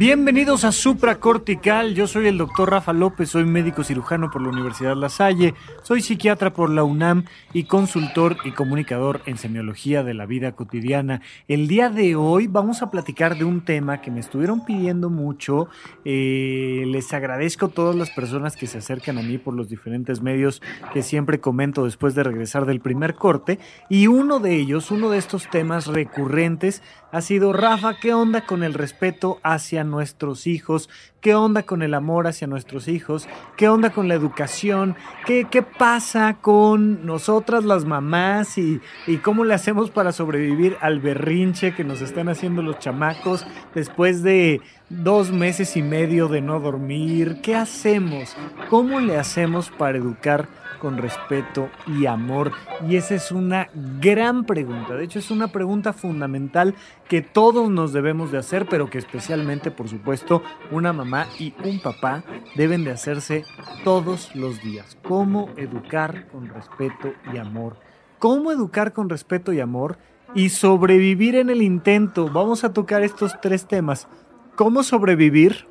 Bienvenidos a Supracortical, yo soy el doctor Rafa López, soy médico cirujano por la Universidad La Salle, soy psiquiatra por la UNAM y consultor y comunicador en semiología de la vida cotidiana. El día de hoy vamos a platicar de un tema que me estuvieron pidiendo mucho, eh, les agradezco a todas las personas que se acercan a mí por los diferentes medios que siempre comento después de regresar del primer corte. Y uno de ellos, uno de estos temas recurrentes ha sido Rafa, ¿qué onda con el respeto hacia nuestros hijos? ¿Qué onda con el amor hacia nuestros hijos? ¿Qué onda con la educación? ¿Qué, qué pasa con nosotras las mamás y, y cómo le hacemos para sobrevivir al berrinche que nos están haciendo los chamacos después de dos meses y medio de no dormir? ¿Qué hacemos? ¿Cómo le hacemos para educar? Con respeto y amor? Y esa es una gran pregunta. De hecho, es una pregunta fundamental que todos nos debemos de hacer, pero que especialmente, por supuesto, una mamá y un papá deben de hacerse todos los días. ¿Cómo educar con respeto y amor? ¿Cómo educar con respeto y amor? Y sobrevivir en el intento. Vamos a tocar estos tres temas. ¿Cómo sobrevivir?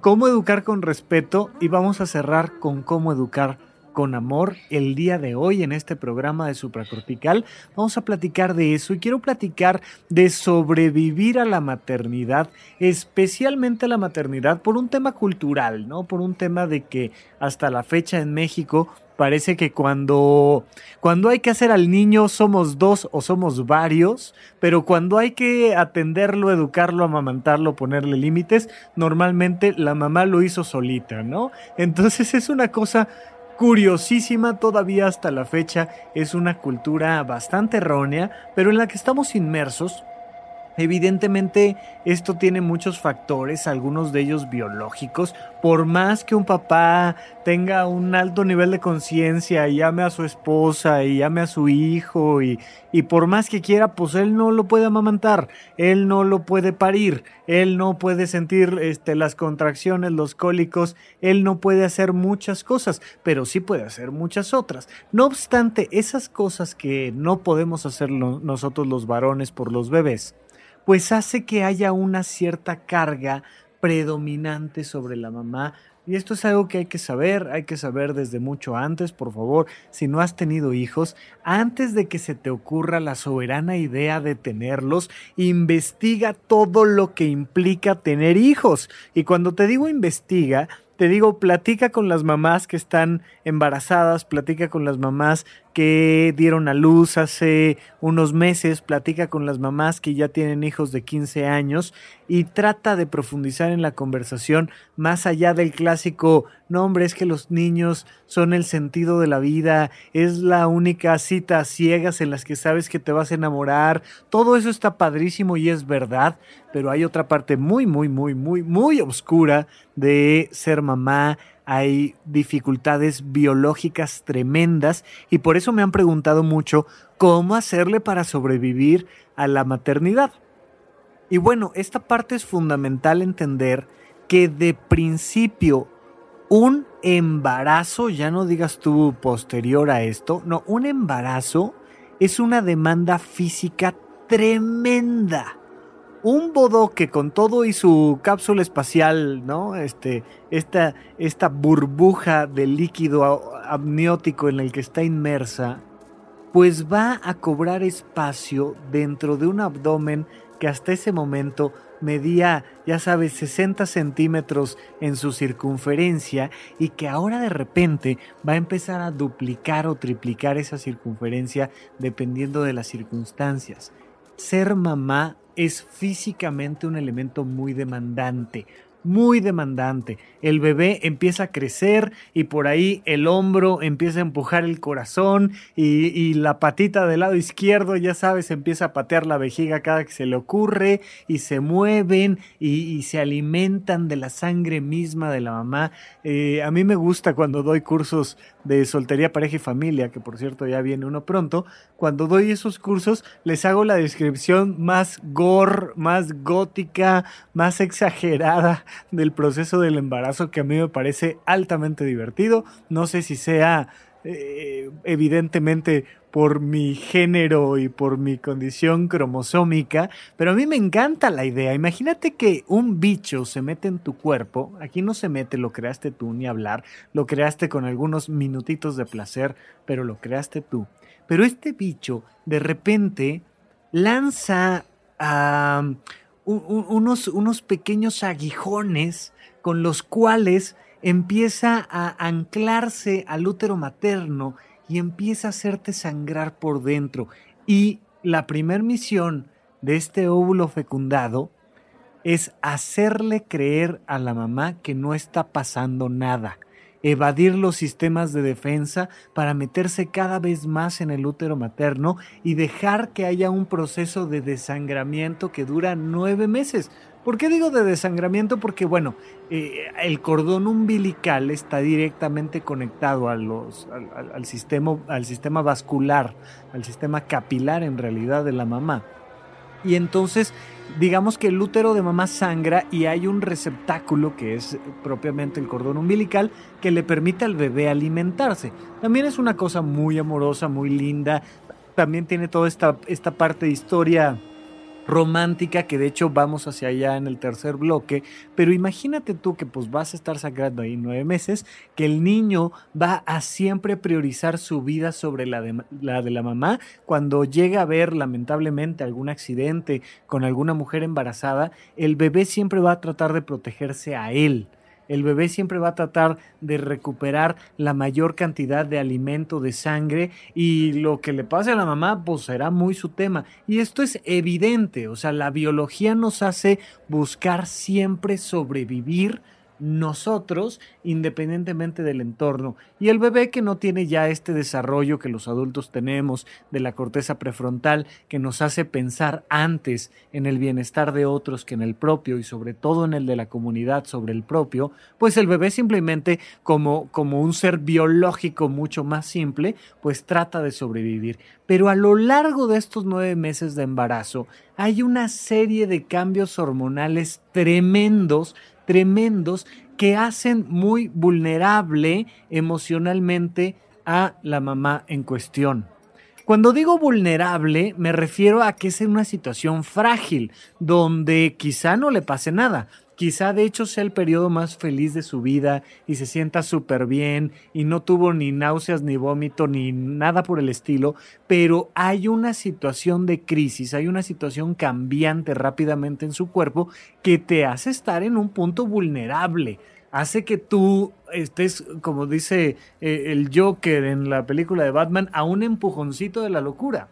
¿Cómo educar con respeto? Y vamos a cerrar con cómo educar con amor el día de hoy en este programa de Supracortical. Vamos a platicar de eso y quiero platicar de sobrevivir a la maternidad, especialmente a la maternidad por un tema cultural, ¿no? Por un tema de que hasta la fecha en México parece que cuando, cuando hay que hacer al niño somos dos o somos varios, pero cuando hay que atenderlo, educarlo, amamantarlo, ponerle límites, normalmente la mamá lo hizo solita, ¿no? Entonces es una cosa curiosísima todavía hasta la fecha, es una cultura bastante errónea, pero en la que estamos inmersos. Evidentemente esto tiene muchos factores, algunos de ellos biológicos, por más que un papá tenga un alto nivel de conciencia y llame a su esposa y llame a su hijo y, y, por más que quiera, pues él no lo puede amamantar, él no lo puede parir, él no puede sentir este, las contracciones, los cólicos, él no puede hacer muchas cosas, pero sí puede hacer muchas otras. No obstante, esas cosas que no podemos hacer nosotros los varones por los bebés, pues hace que haya una cierta carga predominante sobre la mamá. Y esto es algo que hay que saber, hay que saber desde mucho antes, por favor, si no has tenido hijos, antes de que se te ocurra la soberana idea de tenerlos, investiga todo lo que implica tener hijos. Y cuando te digo investiga, te digo, platica con las mamás que están embarazadas, platica con las mamás que dieron a luz hace unos meses, platica con las mamás que ya tienen hijos de 15 años y trata de profundizar en la conversación más allá del clásico, no hombre, es que los niños son el sentido de la vida, es la única cita ciegas en las que sabes que te vas a enamorar, todo eso está padrísimo y es verdad, pero hay otra parte muy, muy, muy, muy, muy oscura de ser mamá, hay dificultades biológicas tremendas y por eso me han preguntado mucho cómo hacerle para sobrevivir a la maternidad. Y bueno, esta parte es fundamental entender que de principio un embarazo, ya no digas tú posterior a esto, no, un embarazo es una demanda física tremenda un bodoque con todo y su cápsula espacial, ¿no? Este, esta, esta burbuja de líquido amniótico en el que está inmersa, pues va a cobrar espacio dentro de un abdomen que hasta ese momento medía, ya sabes, 60 centímetros en su circunferencia y que ahora de repente va a empezar a duplicar o triplicar esa circunferencia dependiendo de las circunstancias. Ser mamá es físicamente un elemento muy demandante, muy demandante. El bebé empieza a crecer y por ahí el hombro empieza a empujar el corazón y, la patita del lado izquierdo, ya sabes, empieza a patear la vejiga cada que se le ocurre y se mueven y, se alimentan de la sangre misma de la mamá. Eh, a mí me gusta cuando doy cursos de soltería, pareja y familia, que por cierto ya viene uno pronto, cuando doy esos cursos les hago la descripción más gore, más gótica, más exagerada del proceso del embarazo que a mí me parece altamente divertido. No sé si sea eh, evidentemente por mi género y por mi condición cromosómica, pero a mí me encanta la idea. Imagínate que un bicho se mete en tu cuerpo, aquí no se mete, lo creaste tú ni hablar, lo creaste con algunos minutitos de placer, pero lo creaste tú. Pero este bicho de repente lanza unos, unos pequeños aguijones con los cuales empieza a anclarse al útero materno y empieza a hacerte sangrar por dentro. Y la primer misión de este óvulo fecundado es hacerle creer a la mamá que no está pasando nada, evadir los sistemas de defensa para meterse cada vez más en el útero materno y dejar que haya un proceso de desangramiento que dura nueve meses. ¿Por qué digo de desangramiento? Porque, bueno, eh, el cordón umbilical está directamente conectado a los, al, sistema, al sistema vascular, al sistema capilar en realidad de la mamá. Y entonces, digamos que el útero de mamá sangra y hay un receptáculo que es propiamente el cordón umbilical que le permite al bebé alimentarse. También es una cosa muy amorosa, muy linda. También tiene toda esta, esta parte de historia romántica que de hecho vamos hacia allá en el tercer bloque, pero imagínate tú que pues vas a estar sangrando ahí nueve meses, que el niño va a siempre priorizar su vida sobre la de la, de la mamá, cuando llega a ver lamentablemente algún accidente con alguna mujer embarazada, el bebé siempre va a tratar de protegerse a él. El bebé siempre va a tratar de recuperar la mayor cantidad de alimento, de sangre, y lo que le pase a la mamá, pues será muy su tema. Y esto es evidente, o sea, la biología nos hace buscar siempre sobrevivir nosotros independientemente del entorno. Y el bebé que no tiene ya este desarrollo que los adultos tenemos de la corteza prefrontal que nos hace pensar antes en el bienestar de otros que en el propio y sobre todo en el de la comunidad sobre el propio, pues el bebé simplemente como, como un ser biológico mucho más simple, pues trata de sobrevivir. Pero a lo largo de estos nueve meses de embarazo hay una serie de cambios hormonales tremendos tremendos que hacen muy vulnerable emocionalmente a la mamá en cuestión. Cuando digo vulnerable, me refiero a que es en una situación frágil, donde quizá no le pase nada, Quizá de hecho sea el periodo más feliz de su vida y se sienta súper bien y no tuvo ni náuseas ni vómito ni nada por el estilo, pero hay una situación de crisis, hay una situación cambiante rápidamente en su cuerpo que te hace estar en un punto vulnerable, hace que tú estés, como dice eh, el Joker en la película de Batman, a un empujoncito de la locura.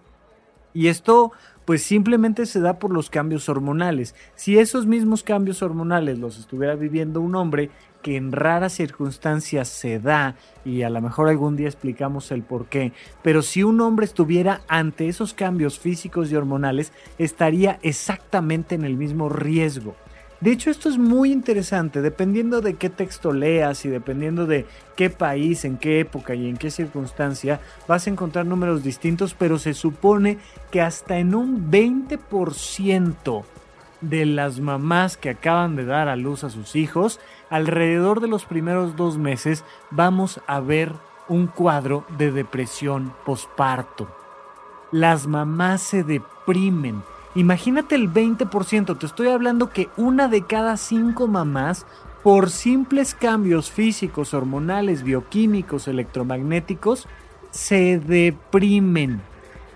Y esto pues simplemente se da por los cambios hormonales. Si esos mismos cambios hormonales los estuviera viviendo un hombre, que en raras circunstancias se da, y a lo mejor algún día explicamos el por qué, pero si un hombre estuviera ante esos cambios físicos y hormonales, estaría exactamente en el mismo riesgo. De hecho, esto es muy interesante, dependiendo de qué texto leas y dependiendo de qué país, en qué época y en qué circunstancia, vas a encontrar números distintos, pero se supone que hasta en un 20% de las mamás que acaban de dar a luz a sus hijos, alrededor de los primeros dos meses vamos a ver un cuadro de depresión posparto. Las mamás se deprimen, Imagínate el 20%, te estoy hablando que una de cada cinco mamás, por simples cambios físicos, hormonales, bioquímicos, electromagnéticos, se deprimen.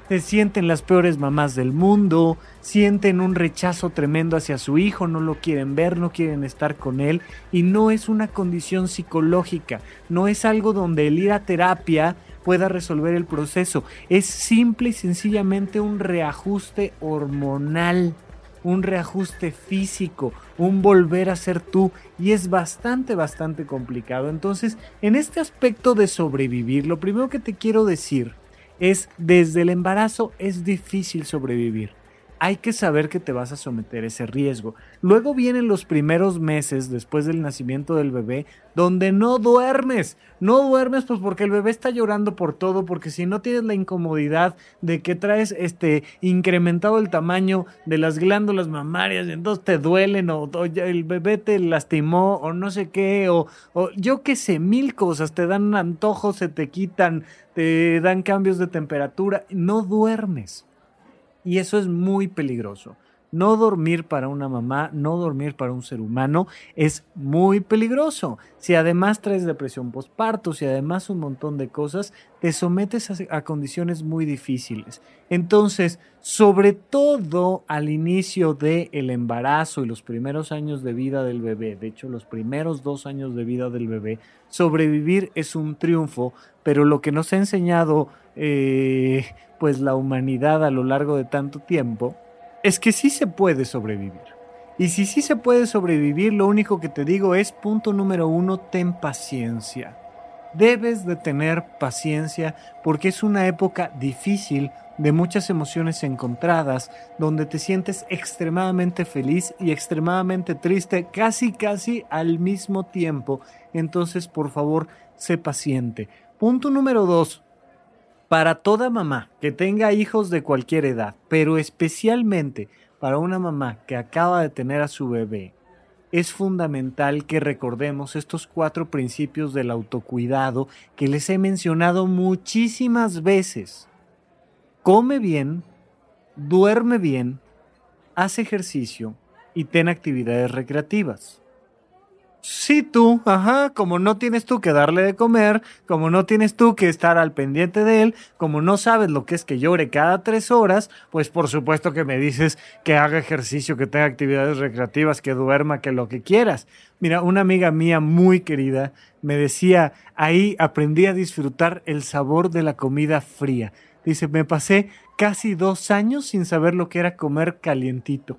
Se sienten las peores mamás del mundo, sienten un rechazo tremendo hacia su hijo, no lo quieren ver, no quieren estar con él y no es una condición psicológica, no es algo donde el ir a terapia pueda resolver el proceso. Es simple y sencillamente un reajuste hormonal, un reajuste físico, un volver a ser tú y es bastante, bastante complicado. Entonces, en este aspecto de sobrevivir, lo primero que te quiero decir es, desde el embarazo es difícil sobrevivir. Hay que saber que te vas a someter a ese riesgo. Luego vienen los primeros meses después del nacimiento del bebé donde no duermes. No duermes pues porque el bebé está llorando por todo, porque si no tienes la incomodidad de que traes este incrementado el tamaño de las glándulas mamarias, entonces te duelen o, el bebé te lastimó o no sé qué o, o yo qué sé, mil cosas, te dan antojos, se te quitan, te dan cambios de temperatura, no duermes. Y eso es muy peligroso. No dormir para una mamá, no dormir para un ser humano es muy peligroso. Si además traes depresión postparto, si además un montón de cosas, te sometes a, condiciones muy difíciles. Entonces, sobre todo al inicio del embarazo y los primeros años de vida del bebé, de hecho los primeros dos años de vida del bebé, sobrevivir es un triunfo, pero lo que nos ha enseñado eh, pues la humanidad a lo largo de tanto tiempo es que sí se puede sobrevivir. Y si sí se puede sobrevivir, lo único que te digo es, punto número uno, ten paciencia. Debes de tener paciencia porque es una época difícil de muchas emociones encontradas, donde te sientes extremadamente feliz y extremadamente triste, casi casi al mismo tiempo. Entonces, por favor, sé paciente. Punto número dos, para toda mamá que tenga hijos de cualquier edad, pero especialmente para una mamá que acaba de tener a su bebé, es fundamental que recordemos estos cuatro principios del autocuidado que les he mencionado muchísimas veces. Come bien, duerme bien, haz ejercicio y ten actividades recreativas. Sí, tú, ajá, como no tienes tú que darle de comer, como no tienes tú que estar al pendiente de él, como no sabes lo que es que llore cada tres horas, pues por supuesto que me dices que haga ejercicio, que tenga actividades recreativas, que duerma, que lo que quieras. Mira, una amiga mía muy querida me decía, ahí aprendí a disfrutar el sabor de la comida fría. Dice, me pasé casi dos años sin saber lo que era comer calientito.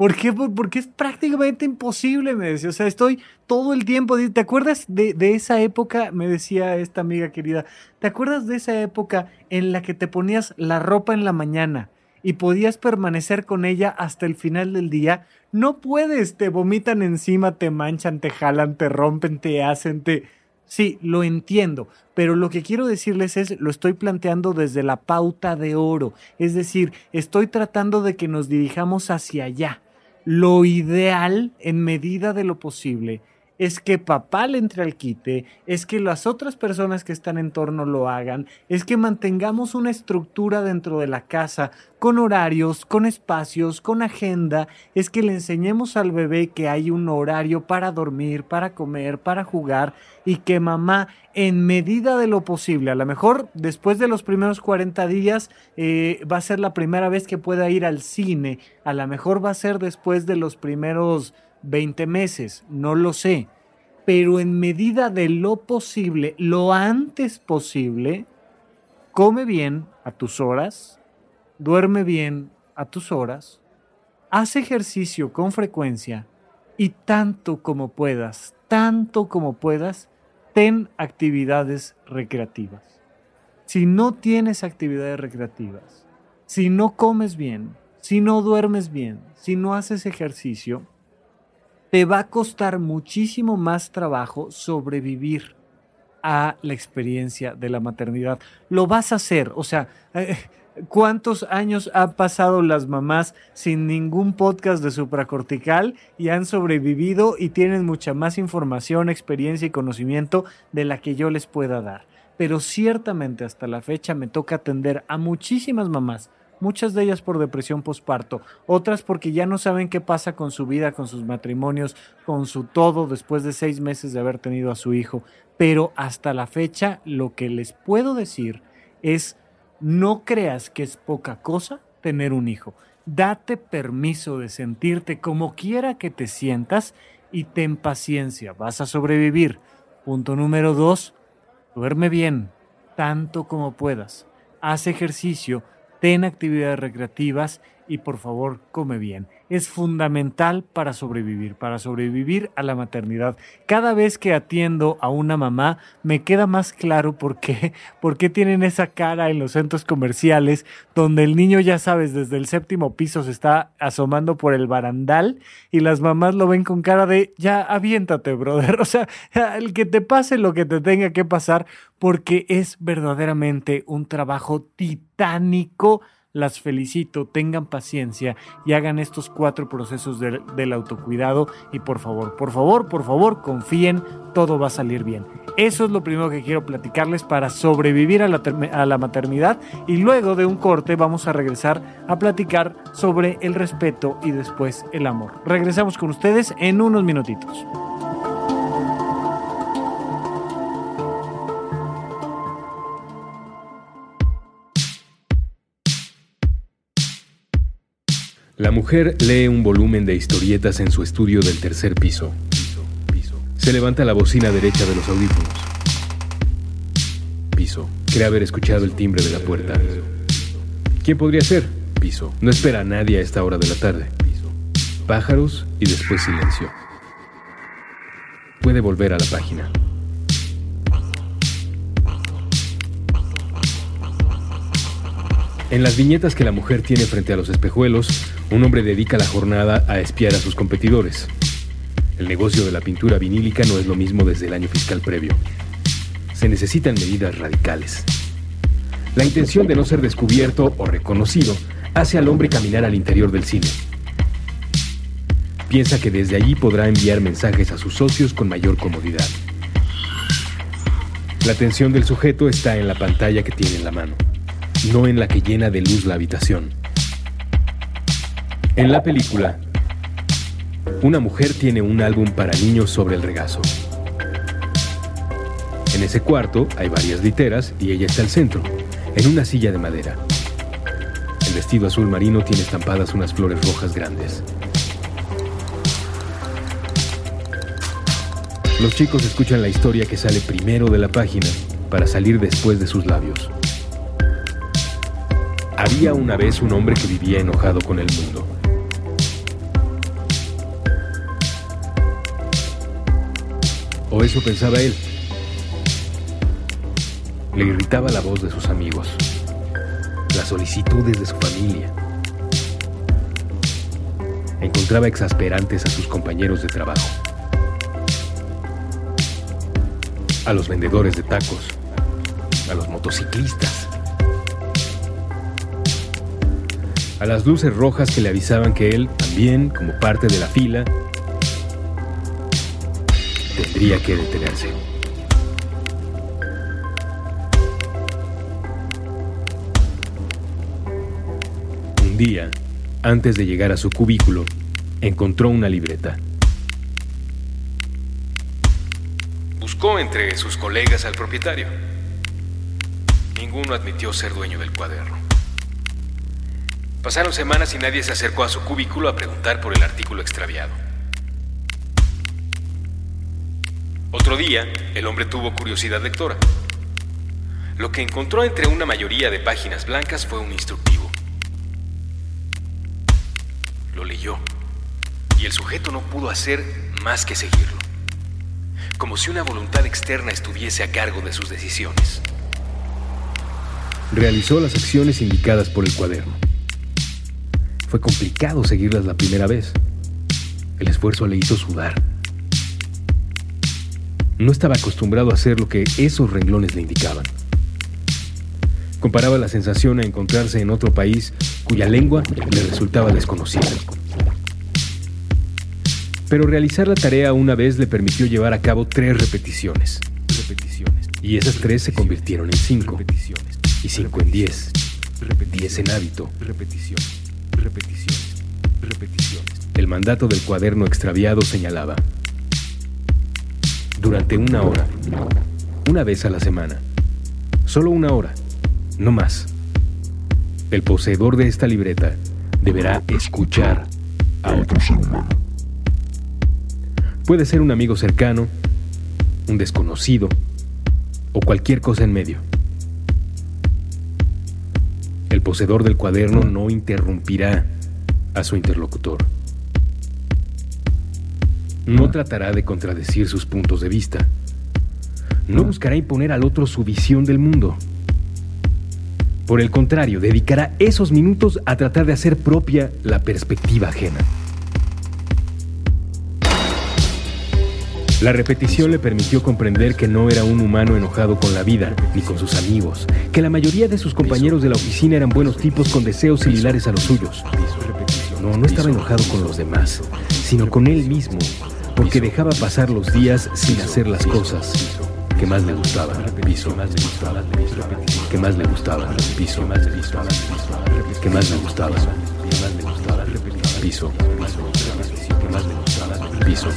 ¿Por qué? Porque es prácticamente imposible, me decía. O sea, estoy todo el tiempo. ¿Te acuerdas de, de, esa época? Me decía esta amiga querida. ¿Te acuerdas de esa época en la que te ponías la ropa en la mañana y podías permanecer con ella hasta el final del día? No puedes. Te vomitan encima, te manchan, te jalan, te rompen, te hacen, te. Sí, lo entiendo, pero lo que quiero decirles es, lo estoy planteando desde la pauta de oro, es decir, estoy tratando de que nos dirijamos hacia allá lo ideal en medida de lo posible es que papá le entre al quite, es que las otras personas que están en torno lo hagan, es que mantengamos una estructura dentro de la casa con horarios, con espacios, con agenda, es que le enseñemos al bebé que hay un horario para dormir, para comer, para jugar y que mamá en medida de lo posible, a lo mejor después de los primeros 40 días eh, va a ser la primera vez que pueda ir al cine, a lo mejor va a ser después de los primeros 20 meses, no lo sé, pero en medida de lo posible, lo antes posible, come bien a tus horas, duerme bien a tus horas, haz ejercicio con frecuencia y tanto como puedas, tanto como puedas, ten actividades recreativas. Si no tienes actividades recreativas, si no comes bien, si no duermes bien, si no haces ejercicio, te va a costar muchísimo más trabajo sobrevivir a la experiencia de la maternidad. Lo vas a hacer, o sea, eh, ¿cuántos años han pasado las mamás sin ningún podcast de supracortical y han sobrevivido y tienen mucha más información, experiencia y conocimiento de la que yo les pueda dar? Pero ciertamente hasta la fecha me toca atender a muchísimas mamás muchas de ellas por depresión posparto, otras porque ya no saben qué pasa con su vida, con sus matrimonios, con su todo después de seis meses de haber tenido a su hijo. Pero hasta la fecha lo que les puedo decir es no creas que es poca cosa tener un hijo. Date permiso de sentirte como quiera que te sientas y ten paciencia, vas a sobrevivir. Punto número dos, duerme bien, tanto como puedas. Haz ejercicio, ten actividades recreativas y por favor come bien. Es fundamental para sobrevivir, para sobrevivir a la maternidad. Cada vez que atiendo a una mamá me queda más claro por qué, por qué tienen esa cara en los centros comerciales donde el niño ya sabes desde el séptimo piso se está asomando por el barandal y las mamás lo ven con cara de ya aviéntate brother, o sea, el que te pase lo que te tenga que pasar porque es verdaderamente un trabajo titánico las felicito, tengan paciencia y hagan estos cuatro procesos del autocuidado y por favor, por favor, por favor, confíen, todo va a salir bien. Eso es lo primero que quiero platicarles para sobrevivir a la, a la maternidad y luego de un corte vamos a regresar a platicar sobre el respeto y después el amor. Regresamos con ustedes en unos minutitos. La mujer lee un volumen de historietas en su estudio del tercer piso. Se levanta la bocina derecha de los audífonos. Piso. Cree haber escuchado el timbre de la puerta. ¿Quién podría ser? Piso. No espera a nadie a esta hora de la tarde. Pájaros y después silencio. Puede volver a la página. En las viñetas que la mujer tiene frente a los espejuelos, un hombre dedica la jornada a espiar a sus competidores. El negocio de la pintura vinílica no es lo mismo desde el año fiscal previo. Se necesitan medidas radicales. La intención de no ser descubierto o reconocido hace al hombre caminar al interior del cine. Piensa que desde allí podrá enviar mensajes a sus socios con mayor comodidad. La atención del sujeto está en la pantalla que tiene en la mano no en la que llena de luz la habitación. En la película, una mujer tiene un álbum para niños sobre el regazo. En ese cuarto hay varias literas y ella está al centro, en una silla de madera. El vestido azul marino tiene estampadas unas flores rojas grandes. Los chicos escuchan la historia que sale primero de la página para salir después de sus labios. Había una vez un hombre que vivía enojado con el mundo. O eso pensaba él. Le irritaba la voz de sus amigos, las solicitudes de su familia. Encontraba exasperantes a sus compañeros de trabajo, a los vendedores de tacos, a los motociclistas, a las luces rojas que le avisaban que él, también como parte de la fila, tendría que detenerse. Un día, antes de llegar a su cubículo, encontró una libreta. Buscó entre sus colegas al propietario. Ninguno admitió ser dueño del cuaderno. Pasaron semanas y nadie se acercó a su cubículo a preguntar por el artículo extraviado. Otro día, el hombre tuvo curiosidad lectora. Lo que encontró entre una mayoría de páginas blancas fue un instructivo. Lo leyó y el sujeto no pudo hacer más que seguirlo, como si una voluntad externa estuviese a cargo de sus decisiones. Realizó las acciones indicadas por el cuaderno. Fue complicado seguirlas la primera vez. El esfuerzo le hizo sudar. No estaba acostumbrado a hacer lo que esos renglones le indicaban. Comparaba la sensación a encontrarse en otro país cuya lengua le resultaba desconocida. Pero realizar la tarea una vez le permitió llevar a cabo tres repeticiones. Y esas tres se convirtieron en cinco. Y cinco en diez. Diez en hábito. Repeticiones repeticiones, repeticiones. El mandato del cuaderno extraviado señalaba, durante una hora, una vez a la semana, solo una hora, no más. El poseedor de esta libreta deberá escuchar a otro ser humano. Puede ser un amigo cercano, un desconocido o cualquier cosa en medio. El poseedor del cuaderno no interrumpirá a su interlocutor. No tratará de contradecir sus puntos de vista. No buscará imponer al otro su visión del mundo. Por el contrario, dedicará esos minutos a tratar de hacer propia la perspectiva ajena. La repetición le permitió comprender que no era un humano enojado con la vida ni con sus amigos, que la mayoría de sus compañeros de la oficina eran buenos tipos con deseos similares a los suyos. No, no estaba enojado con los demás, sino con él mismo, porque dejaba pasar los días sin hacer las cosas que más le gustaban. Piso, gustaba, que más le gustaba, piso, gustaba, que más le gustaba, piso, que más le gustaba, piso.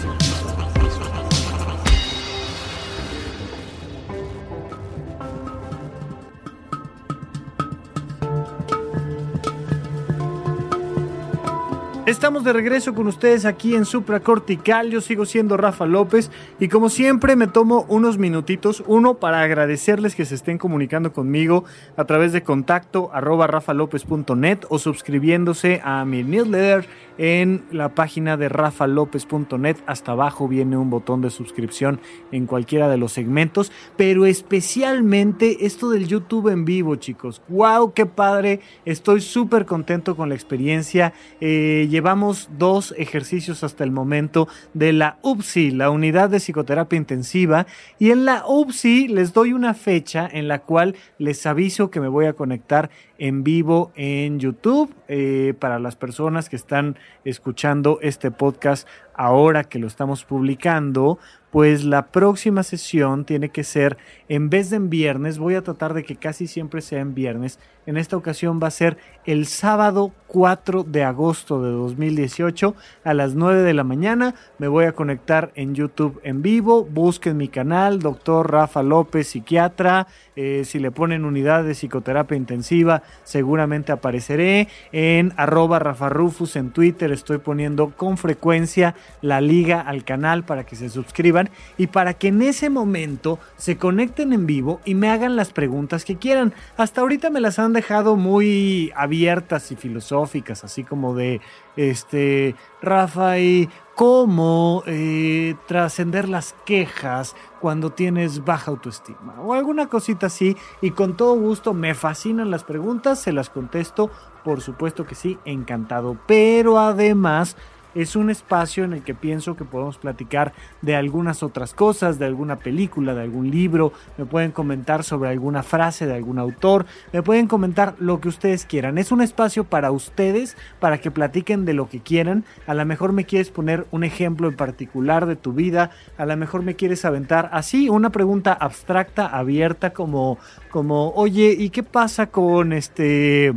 Estamos de regreso con ustedes aquí en Supracortical. Yo sigo siendo Rafa López y como siempre me tomo unos minutitos, uno para agradecerles que se estén comunicando conmigo a través de contacto arroba rafalopez.net o suscribiéndose a mi newsletter en la página de rafalopez.net. Hasta abajo viene un botón de suscripción en cualquiera de los segmentos, pero especialmente esto del YouTube en vivo, chicos. ¡Wow! ¡Qué padre! Estoy súper contento con la experiencia. Eh, llevamos dos ejercicios hasta el momento de la UPSI, la unidad de psicoterapia intensiva, y en la UPSI les doy una fecha en la cual les aviso que me voy a conectar en vivo en YouTube eh, para las personas que están escuchando este podcast ahora que lo estamos publicando, pues la próxima sesión tiene que ser, en vez de en viernes, voy a tratar de que casi siempre sea en viernes, en esta ocasión va a ser el sábado 4 de agosto de 2018 a las 9 de la mañana. Me voy a conectar en YouTube en vivo. Busquen mi canal, doctor Rafa López, psiquiatra. Eh, si le ponen unidad de psicoterapia intensiva, seguramente apareceré. En arroba Rafa Rufus en Twitter estoy poniendo con frecuencia la liga al canal para que se suscriban y para que en ese momento se conecten en vivo y me hagan las preguntas que quieran. Hasta ahorita me las han dejado muy abiertas y filosóficas, así como de, este, Rafa, ¿y cómo eh, trascender las quejas cuando tienes baja autoestima? O alguna cosita así, y con todo gusto me fascinan las preguntas, se las contesto, por supuesto que sí, encantado, pero además es un espacio en el que pienso que podemos platicar de algunas otras cosas, de alguna película, de algún libro, me pueden comentar sobre alguna frase de algún autor, me pueden comentar lo que ustedes quieran. Es un espacio para ustedes, para que platiquen de lo que quieran. A lo mejor me quieres poner un ejemplo en particular de tu vida, a lo mejor me quieres aventar así una pregunta abstracta, abierta, como, como, oye, ¿y qué pasa con este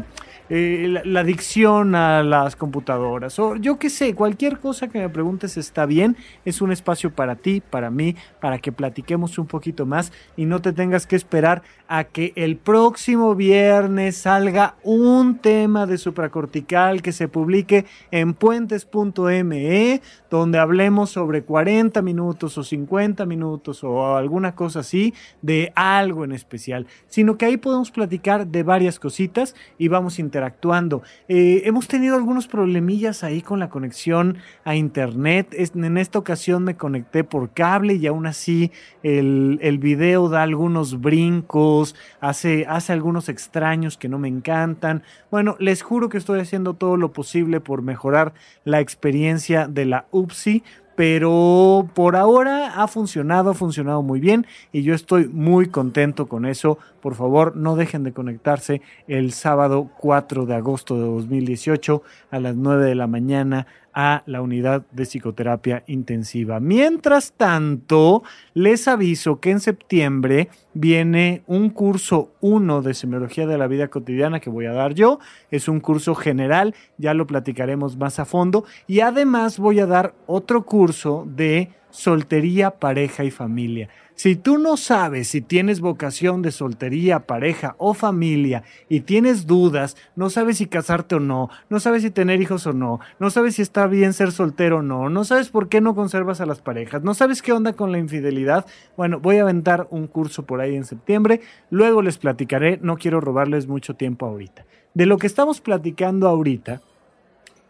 eh, la, adicción a las computadoras o yo qué sé, cualquier cosa que me preguntes está bien, es un espacio para ti, para mí, para que platiquemos un poquito más y no te tengas que esperar a que el próximo viernes salga un tema de supracortical que se publique en puentes.me donde hablemos sobre 40 minutos o 50 minutos o alguna cosa así de algo en especial, sino que ahí podemos platicar de varias cositas y vamos interactuando. Eh, hemos tenido algunos problemillas ahí con la conexión a internet. En esta ocasión me conecté por cable y aún así el, el video da algunos brincos, hace, hace algunos extraños que no me encantan. Bueno, les juro que estoy haciendo todo lo posible por mejorar la experiencia de la UPSI pero por ahora ha funcionado, ha funcionado muy bien y yo estoy muy contento con eso. Por favor, no dejen de conectarse el sábado 4 de agosto de 2018 a las 9 de la mañana a la unidad de psicoterapia intensiva. Mientras tanto, les aviso que en septiembre viene un curso 1 de semiología de la vida cotidiana que voy a dar yo. Es un curso general, ya lo platicaremos más a fondo. Y además voy a dar otro curso de soltería, pareja y familia. Si tú no sabes si tienes vocación de soltería, pareja o familia y tienes dudas, no sabes si casarte o no, no sabes si tener hijos o no, no sabes si está bien ser soltero o no, no sabes por qué no conservas a las parejas, no sabes qué onda con la infidelidad, bueno, voy a aventar un curso por ahí en septiembre, luego les platicaré, no quiero robarles mucho tiempo ahorita. De lo que estamos platicando ahorita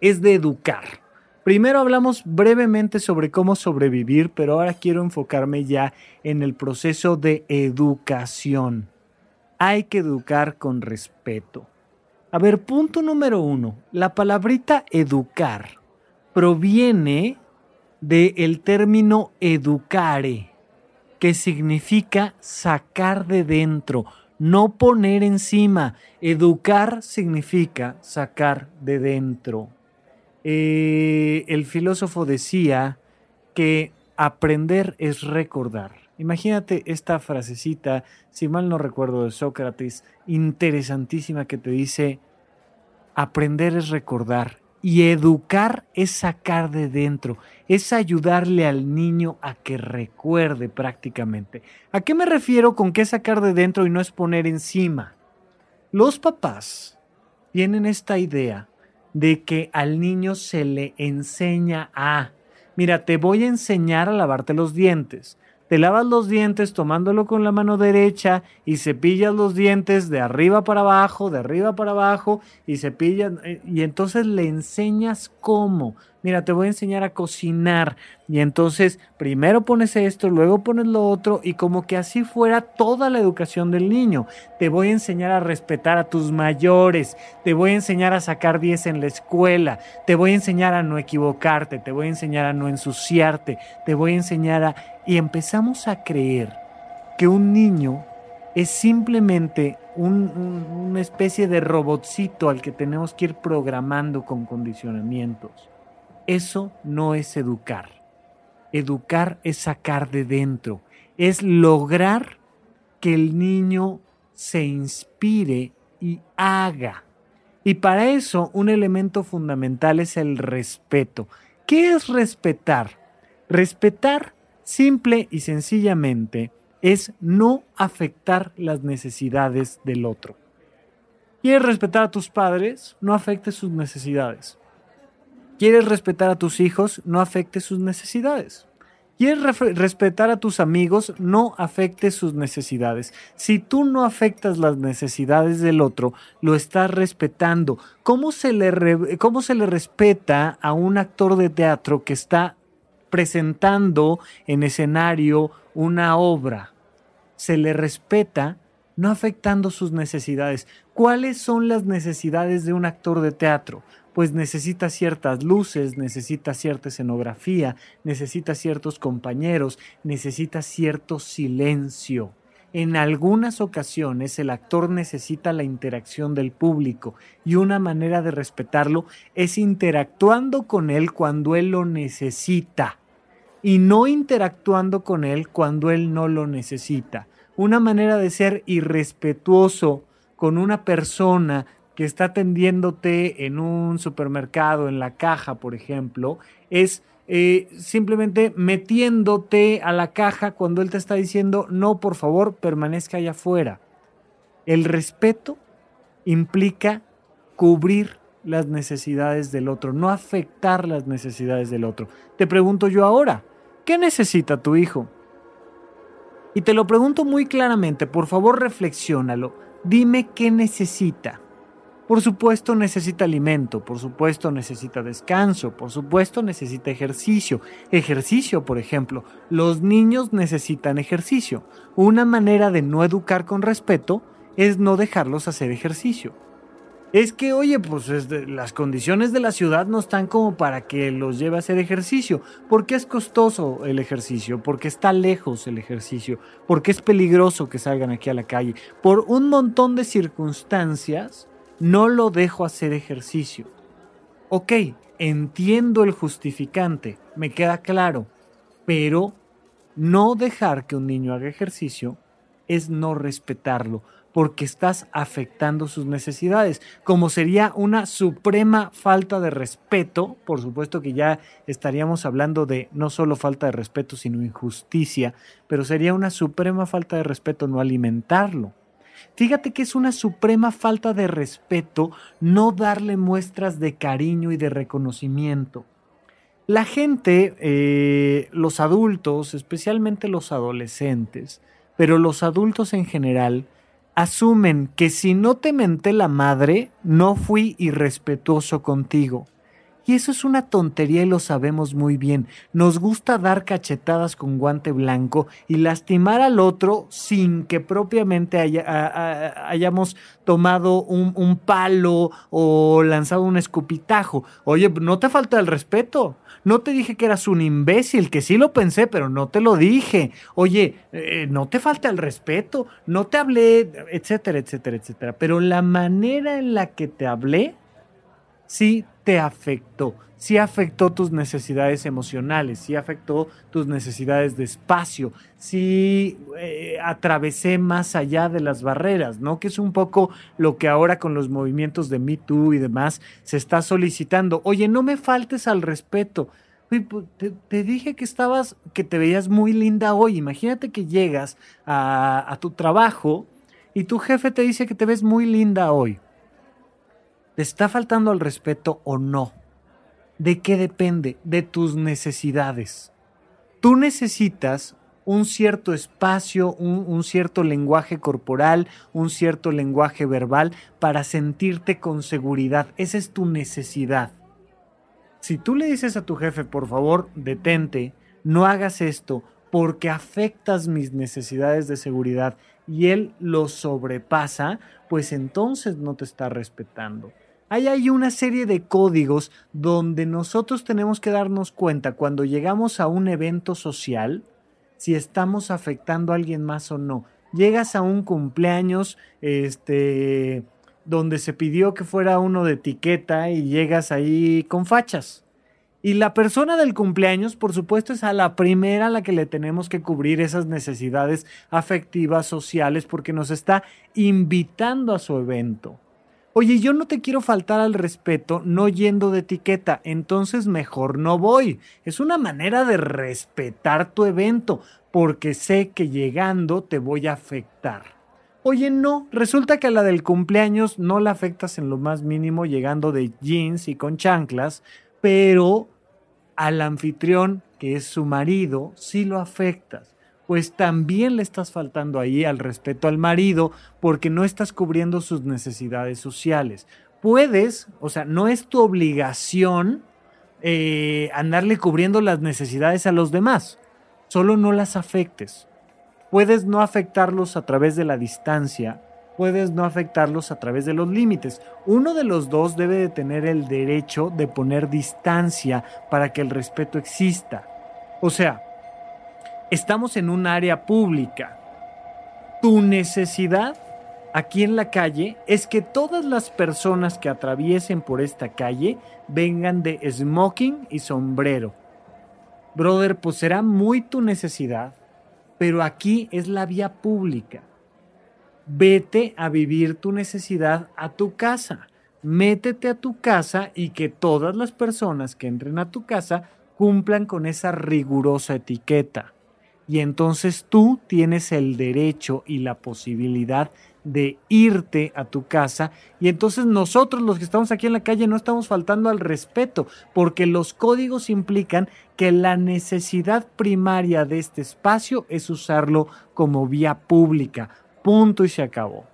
es de educar. Primero hablamos brevemente sobre cómo sobrevivir, pero ahora quiero enfocarme ya en el proceso de educación. Hay que educar con respeto. A ver, punto número uno. La palabrita educar proviene del término educare, que significa sacar de dentro, no poner encima. Educar significa sacar de dentro. Eh, el filósofo decía que aprender es recordar. Imagínate esta frasecita, si mal no recuerdo, de Sócrates, interesantísima que te dice, aprender es recordar y educar es sacar de dentro, es ayudarle al niño a que recuerde prácticamente. ¿A qué me refiero con qué sacar de dentro y no es poner encima? Los papás tienen esta idea de que al niño se le enseña a, mira, te voy a enseñar a lavarte los dientes te lavas los dientes tomándolo con la mano derecha y cepillas los dientes de arriba para abajo, de arriba para abajo y cepillas eh, y entonces le enseñas cómo. Mira, te voy a enseñar a cocinar y entonces primero pones esto, luego pones lo otro y como que así fuera toda la educación del niño. Te voy a enseñar a respetar a tus mayores, te voy a enseñar a sacar 10 en la escuela, te voy a enseñar a no equivocarte, te voy a enseñar a no ensuciarte, te voy a enseñar a y empezamos a creer que un niño es simplemente una especie de robotcito al que tenemos que ir programando con condicionamientos. Eso no es educar. Educar es sacar de dentro, es lograr que el niño se inspire y haga. Y para eso un elemento fundamental es el respeto. ¿Qué es respetar? Respetar simple y sencillamente es no afectar las necesidades del otro. ¿Quieres respetar a tus padres? No afectes sus necesidades. ¿Quieres respetar a tus hijos? No afectes sus necesidades. ¿Quieres respetar a tus amigos? No afectes sus necesidades. Si tú no afectas las necesidades del otro, lo estás respetando. ¿Cómo se le, cómo se le respeta a un actor de teatro que está presentando en escenario una obra. Se le respeta no afectando sus necesidades. ¿Cuáles son las necesidades de un actor de teatro? Pues necesita ciertas luces, necesita cierta escenografía, necesita ciertos compañeros, necesita cierto silencio. En algunas ocasiones el actor necesita la interacción del público y una manera de respetarlo es interactuando con él cuando él lo necesita y no interactuando con él cuando él no lo necesita. Una manera de ser irrespetuoso con una persona que está atendiéndote en un supermercado, en la caja, por ejemplo, es eh, simplemente metiéndote a la caja cuando él te está diciendo, no, por favor, permanezca allá afuera. El respeto implica cubrir las necesidades del otro, no afectar las necesidades del otro. Te pregunto yo ahora, ¿Qué necesita tu hijo? Y te lo pregunto muy claramente, por favor reflexiónalo. Dime qué necesita. Por supuesto necesita alimento, por supuesto necesita descanso, por supuesto necesita ejercicio. Ejercicio, por ejemplo. Los niños necesitan ejercicio. Una manera de no educar con respeto es no dejarlos hacer ejercicio es que, oye, pues las condiciones de la ciudad no están como para que los lleve a hacer ejercicio. Porque es costoso el ejercicio, porque está lejos el ejercicio, porque es peligroso que salgan aquí a la calle. Por un montón de circunstancias, no lo dejo hacer ejercicio. Ok, entiendo el justificante, me queda claro, pero no dejar que un niño haga ejercicio es no respetarlo porque estás afectando sus necesidades, como sería una suprema falta de respeto, por supuesto que ya estaríamos hablando de no solo falta de respeto, sino injusticia, pero sería una suprema falta de respeto no alimentarlo. Fíjate que es una suprema falta de respeto no darle muestras de cariño y de reconocimiento. La gente, eh, los adultos, especialmente los adolescentes, pero los adultos en general, asumen que si no te menté la madre, no fui irrespetuoso contigo. Y eso es una tontería y lo sabemos muy bien. Nos gusta dar cachetadas con guante blanco y lastimar al otro sin que propiamente hayamos tomado un, palo o lanzado un escupitajo. Oye, no te falta el respeto. No te dije que eras un imbécil, que sí lo pensé, pero no te lo dije. Oye, eh, no te falta el respeto, no te hablé, etcétera, etcétera, etcétera. Pero la manera en la que te hablé sí te afectó, sí afectó tus necesidades emocionales, sí afectó tus necesidades de espacio, sí eh, atravesé más allá de las barreras, ¿no? Que es un poco lo que ahora con los movimientos de Me Too y demás se está solicitando. Oye, no me faltes al respeto. Pues, te, dije que estabas, que te veías muy linda hoy. Imagínate que llegas a tu trabajo y tu jefe te dice que te ves muy linda hoy. ¿Te está faltando al respeto o no? ¿De qué depende? De tus necesidades. Tú necesitas un cierto espacio, un, cierto lenguaje corporal, un cierto lenguaje verbal para sentirte con seguridad. Esa es tu necesidad. Si tú le dices a tu jefe, por favor, detente, no hagas esto porque afectas mis necesidades de seguridad y él lo sobrepasa, pues entonces no te está respetando. Hay ahí una serie de códigos donde nosotros tenemos que darnos cuenta cuando llegamos a un evento social si estamos afectando a alguien más o no. Llegas a un cumpleaños este donde se pidió que fuera uno de etiqueta y llegas ahí con fachas. Y la persona del cumpleaños, por supuesto, es a la primera a la que le tenemos que cubrir esas necesidades afectivas, sociales, porque nos está invitando a su evento. Oye, yo no te quiero faltar al respeto no yendo de etiqueta, entonces mejor no voy. Es una manera de respetar tu evento, porque sé que llegando te voy a afectar. Oye, no, resulta que a la del cumpleaños no la afectas en lo más mínimo llegando de jeans y con chanclas, pero al anfitrión, que es su marido, sí lo afectas pues también le estás faltando ahí al respeto al marido porque no estás cubriendo sus necesidades sociales. Puedes, o sea, no es tu obligación eh, andarle cubriendo las necesidades a los demás, solo no las afectes. Puedes no afectarlos a través de la distancia, puedes no afectarlos a través de los límites. Uno de los dos debe de tener el derecho de poner distancia para que el respeto exista. O sea, estamos en un área pública. Tu necesidad aquí en la calle es que todas las personas que atraviesen por esta calle vengan de smoking y sombrero. Brother, pues será muy tu necesidad, pero aquí es la vía pública. Vete a vivir tu necesidad a tu casa. Métete a tu casa y que todas las personas que entren a tu casa cumplan con esa rigurosa etiqueta y entonces tú tienes el derecho y la posibilidad de irte a tu casa y entonces nosotros los que estamos aquí en la calle no estamos faltando al respeto porque los códigos implican que la necesidad primaria de este espacio es usarlo como vía pública. Punto y se acabó.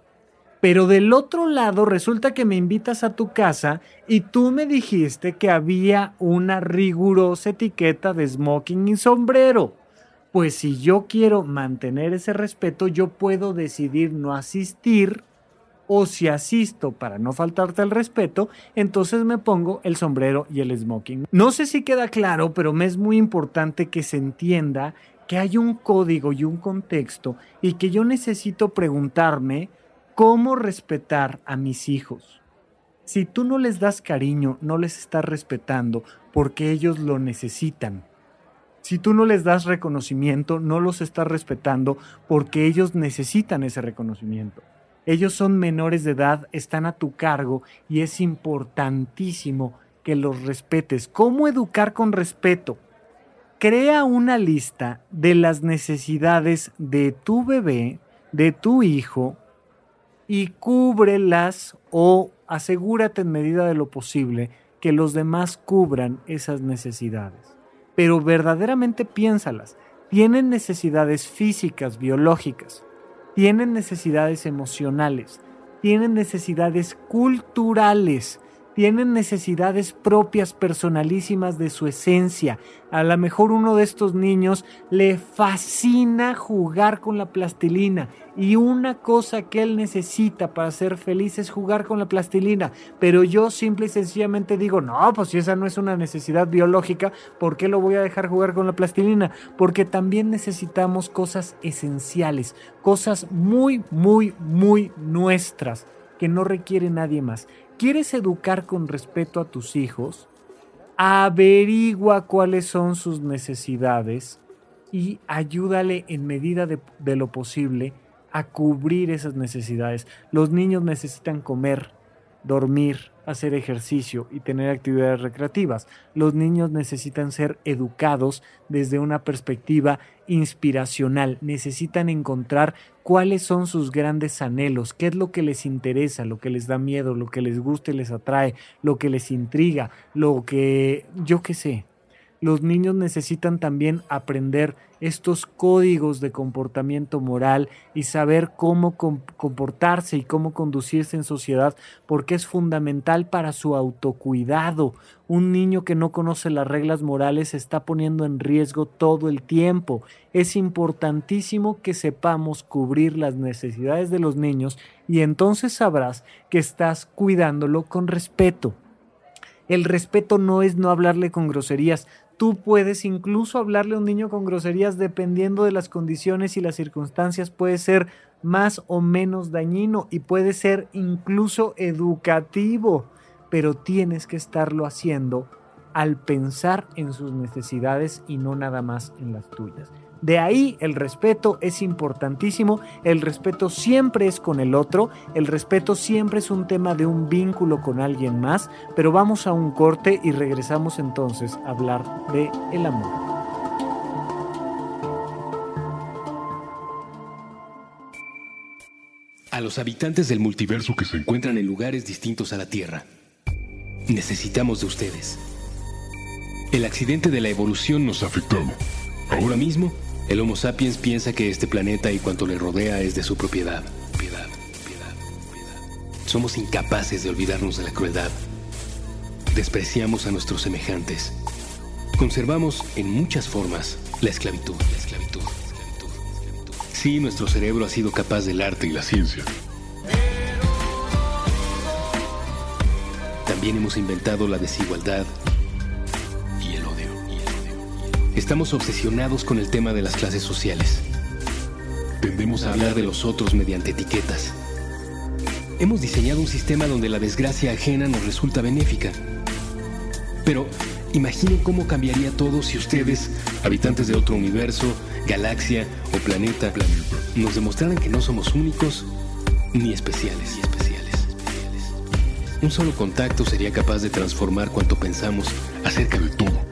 Pero del otro lado resulta que me invitas a tu casa y tú me dijiste que había una rigurosa etiqueta de smoking y sombrero pues si yo quiero mantener ese respeto, yo puedo decidir no asistir o si asisto para no faltarte el respeto, entonces me pongo el sombrero y el smoking. No sé si queda claro, pero me es muy importante que se entienda que hay un código y un contexto y que yo necesito preguntarme cómo respetar a mis hijos. Si tú no les das cariño, no les estás respetando porque ellos lo necesitan. Si tú no les das reconocimiento, no los estás respetando porque ellos necesitan ese reconocimiento. Ellos son menores de edad, están a tu cargo y es importantísimo que los respetes. ¿Cómo educar con respeto? Crea una lista de las necesidades de tu bebé, de tu hijo, y cúbrelas o asegúrate en medida de lo posible que los demás cubran esas necesidades pero verdaderamente piénsalas. Tienen necesidades físicas, biológicas, tienen necesidades emocionales, tienen necesidades culturales, tienen necesidades propias, personalísimas de su esencia. A lo mejor uno de estos niños le fascina jugar con la plastilina y una cosa que él necesita para ser feliz es jugar con la plastilina. Pero yo simple y sencillamente digo, no, pues si esa no es una necesidad biológica, ¿por qué lo voy a dejar jugar con la plastilina? Porque también necesitamos cosas esenciales, cosas muy, muy, muy nuestras que no requiere nadie más quieres educar con respeto a tus hijos, averigua cuáles son sus necesidades y ayúdale en medida de, de, lo posible a cubrir esas necesidades. Los niños necesitan comer, dormir, hacer ejercicio y tener actividades recreativas. Los niños necesitan ser educados desde una perspectiva inspiracional, necesitan encontrar cuáles son sus grandes anhelos, qué es lo que les interesa, lo que les da miedo, lo que les gusta y les atrae, lo que les intriga, lo que yo qué sé, los niños necesitan también aprender estos códigos de comportamiento moral y saber cómo comportarse y cómo conducirse en sociedad porque es fundamental para su autocuidado. Un niño que no conoce las reglas morales se está poniendo en riesgo todo el tiempo. Es importantísimo que sepamos cubrir las necesidades de los niños y entonces sabrás que estás cuidándolo con respeto. El respeto no es no hablarle con groserías, Tú puedes incluso hablarle a un niño con groserías dependiendo de las condiciones y las circunstancias. Puede ser más o menos dañino y puede ser incluso educativo, pero tienes que estarlo haciendo al pensar en sus necesidades y no nada más en las tuyas. De ahí el respeto es importantísimo, el respeto siempre es con el otro, el respeto siempre es un tema de un vínculo con alguien más, pero vamos a un corte y regresamos entonces a hablar de el amor. A los habitantes del multiverso que se encuentran en lugares distintos a la Tierra, necesitamos de ustedes. El accidente de la evolución nos ha afectado. Ahora mismo el Homo sapiens piensa que este planeta y cuanto le rodea es de su propiedad. Piedad, piedad, piedad. Somos incapaces de olvidarnos de la crueldad. Despreciamos a nuestros semejantes. Conservamos en muchas formas la esclavitud, la esclavitud, la esclavitud. Sí, nuestro cerebro ha sido capaz del arte y la ciencia. También hemos inventado la desigualdad Estamos obsesionados con el tema de las clases sociales. Tendemos a hablar de los otros mediante etiquetas. Hemos diseñado un sistema donde la desgracia ajena nos resulta benéfica. Pero imaginen cómo cambiaría todo si ustedes, habitantes de otro universo, galaxia o planeta, nos demostraran que no somos únicos ni especiales. Un solo contacto sería capaz de transformar cuanto pensamos acerca de todo.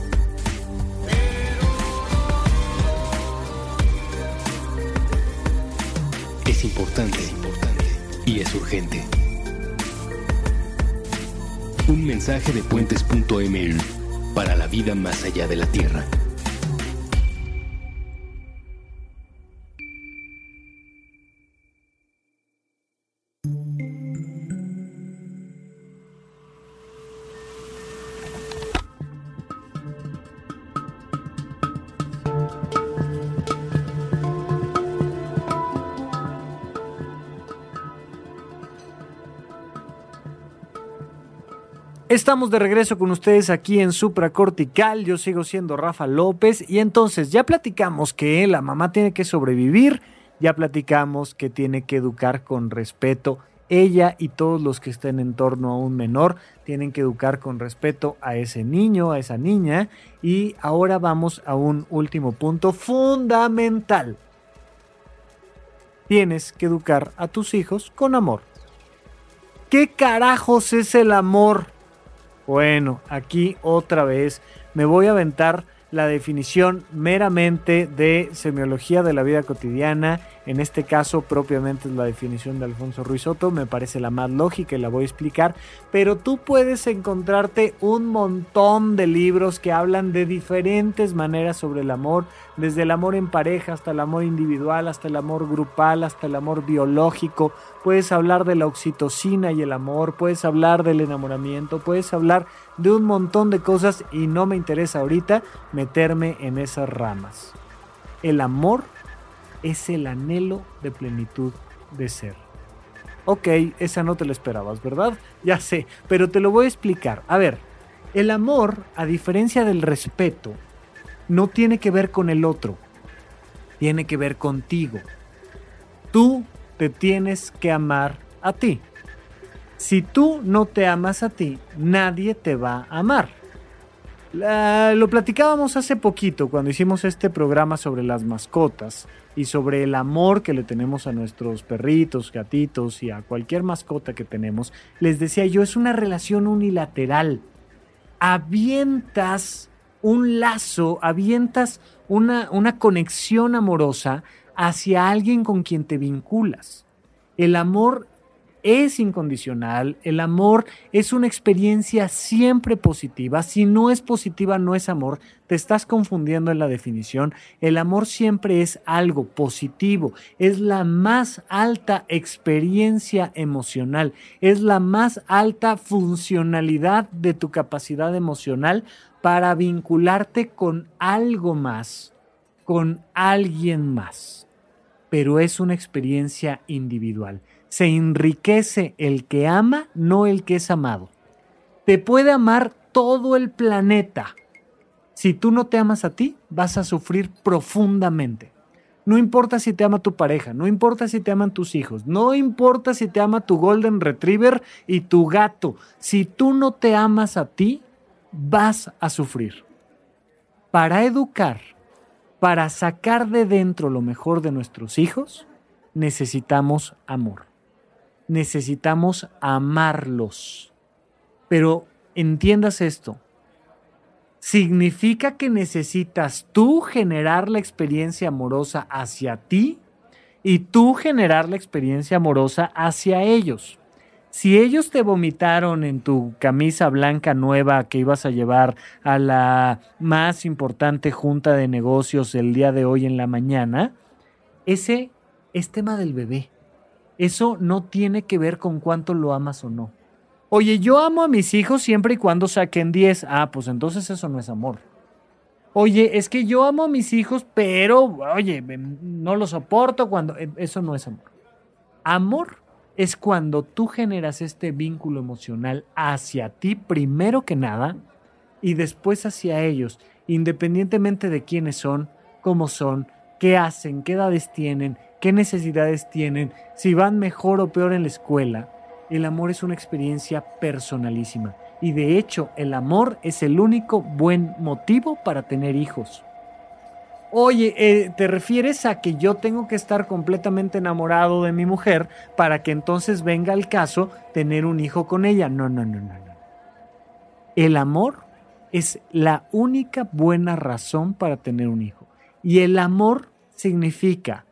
Importante, importante y es urgente. Un mensaje de puentes.ml para la vida más allá de la Tierra. Estamos de regreso con ustedes aquí en Supracortical. Yo sigo siendo Rafa López y entonces ya platicamos que la mamá tiene que sobrevivir, ya platicamos que tiene que educar con respeto. Ella y todos los que estén en torno a un menor tienen que educar con respeto a ese niño, a esa niña. Y ahora vamos a un último punto fundamental. Tienes que educar a tus hijos con amor. ¿Qué carajos es el amor? Bueno, aquí otra vez me voy a aventar la definición meramente de semiología de la vida cotidiana, en este caso propiamente es la definición de Alfonso Ruiz me parece la más lógica y la voy a explicar, pero tú puedes encontrarte un montón de libros que hablan de diferentes maneras sobre el amor, desde el amor en pareja hasta el amor individual, hasta el amor grupal, hasta el amor biológico, puedes hablar de la oxitocina y el amor, puedes hablar del enamoramiento, puedes hablar de un montón de cosas y no me interesa ahorita meterme en esas ramas. El amor es el anhelo de plenitud de ser. Ok, esa no te la esperabas, ¿verdad? Ya sé, pero te lo voy a explicar. A ver, el amor, a diferencia del respeto, no tiene que ver con el otro, tiene que ver contigo. Tú te tienes que amar a ti. Si tú no te amas a ti, nadie te va a amar. lo platicábamos hace poquito cuando hicimos este programa sobre las mascotas y sobre el amor que le tenemos a nuestros perritos, gatitos y a cualquier mascota que tenemos. Les decía yo, es una relación unilateral. Avientas un lazo, avientas una, una conexión amorosa hacia alguien con quien te vinculas. El amor es incondicional, el amor es una experiencia siempre positiva, si no es positiva no es amor, te estás confundiendo en la definición, el amor siempre es algo positivo, es la más alta experiencia emocional, es la más alta funcionalidad de tu capacidad emocional para vincularte con algo más, con alguien más, pero es una experiencia individual se enriquece el que ama, no el que es amado. Te puede amar todo el planeta. Si tú no te amas a ti, vas a sufrir profundamente. No importa si te ama tu pareja, no importa si te aman tus hijos, no importa si te ama tu golden retriever y tu gato. Si tú no te amas a ti, vas a sufrir. Para educar, para sacar de dentro lo mejor de nuestros hijos, necesitamos amor necesitamos amarlos. Pero entiendas esto. ¿Significa que necesitas tú generar la experiencia amorosa hacia ti y tú generar la experiencia amorosa hacia ellos? Si ellos te vomitaron en tu camisa blanca nueva que ibas a llevar a la más importante junta de negocios el día de hoy en la mañana, ese es tema del bebé. Eso no tiene que ver con cuánto lo amas o no. Oye, yo amo a mis hijos siempre y cuando saquen 10. Ah, pues entonces eso no es amor. Oye, es que yo amo a mis hijos, pero, oye, no lo soporto cuando... Eh, eso no es amor. Amor es cuando tú generas este vínculo emocional hacia ti primero que nada y después hacia ellos, independientemente de quiénes son, cómo son, qué hacen, qué edades tienen, qué necesidades tienen, si van mejor o peor en la escuela. El amor es una experiencia personalísima y de hecho el amor es el único buen motivo para tener hijos. Oye, eh, ¿te refieres a que yo tengo que estar completamente enamorado de mi mujer para que entonces venga el caso tener un hijo con ella? No, no, no, no, no. El amor es la única buena razón para tener un hijo. Y el amor significa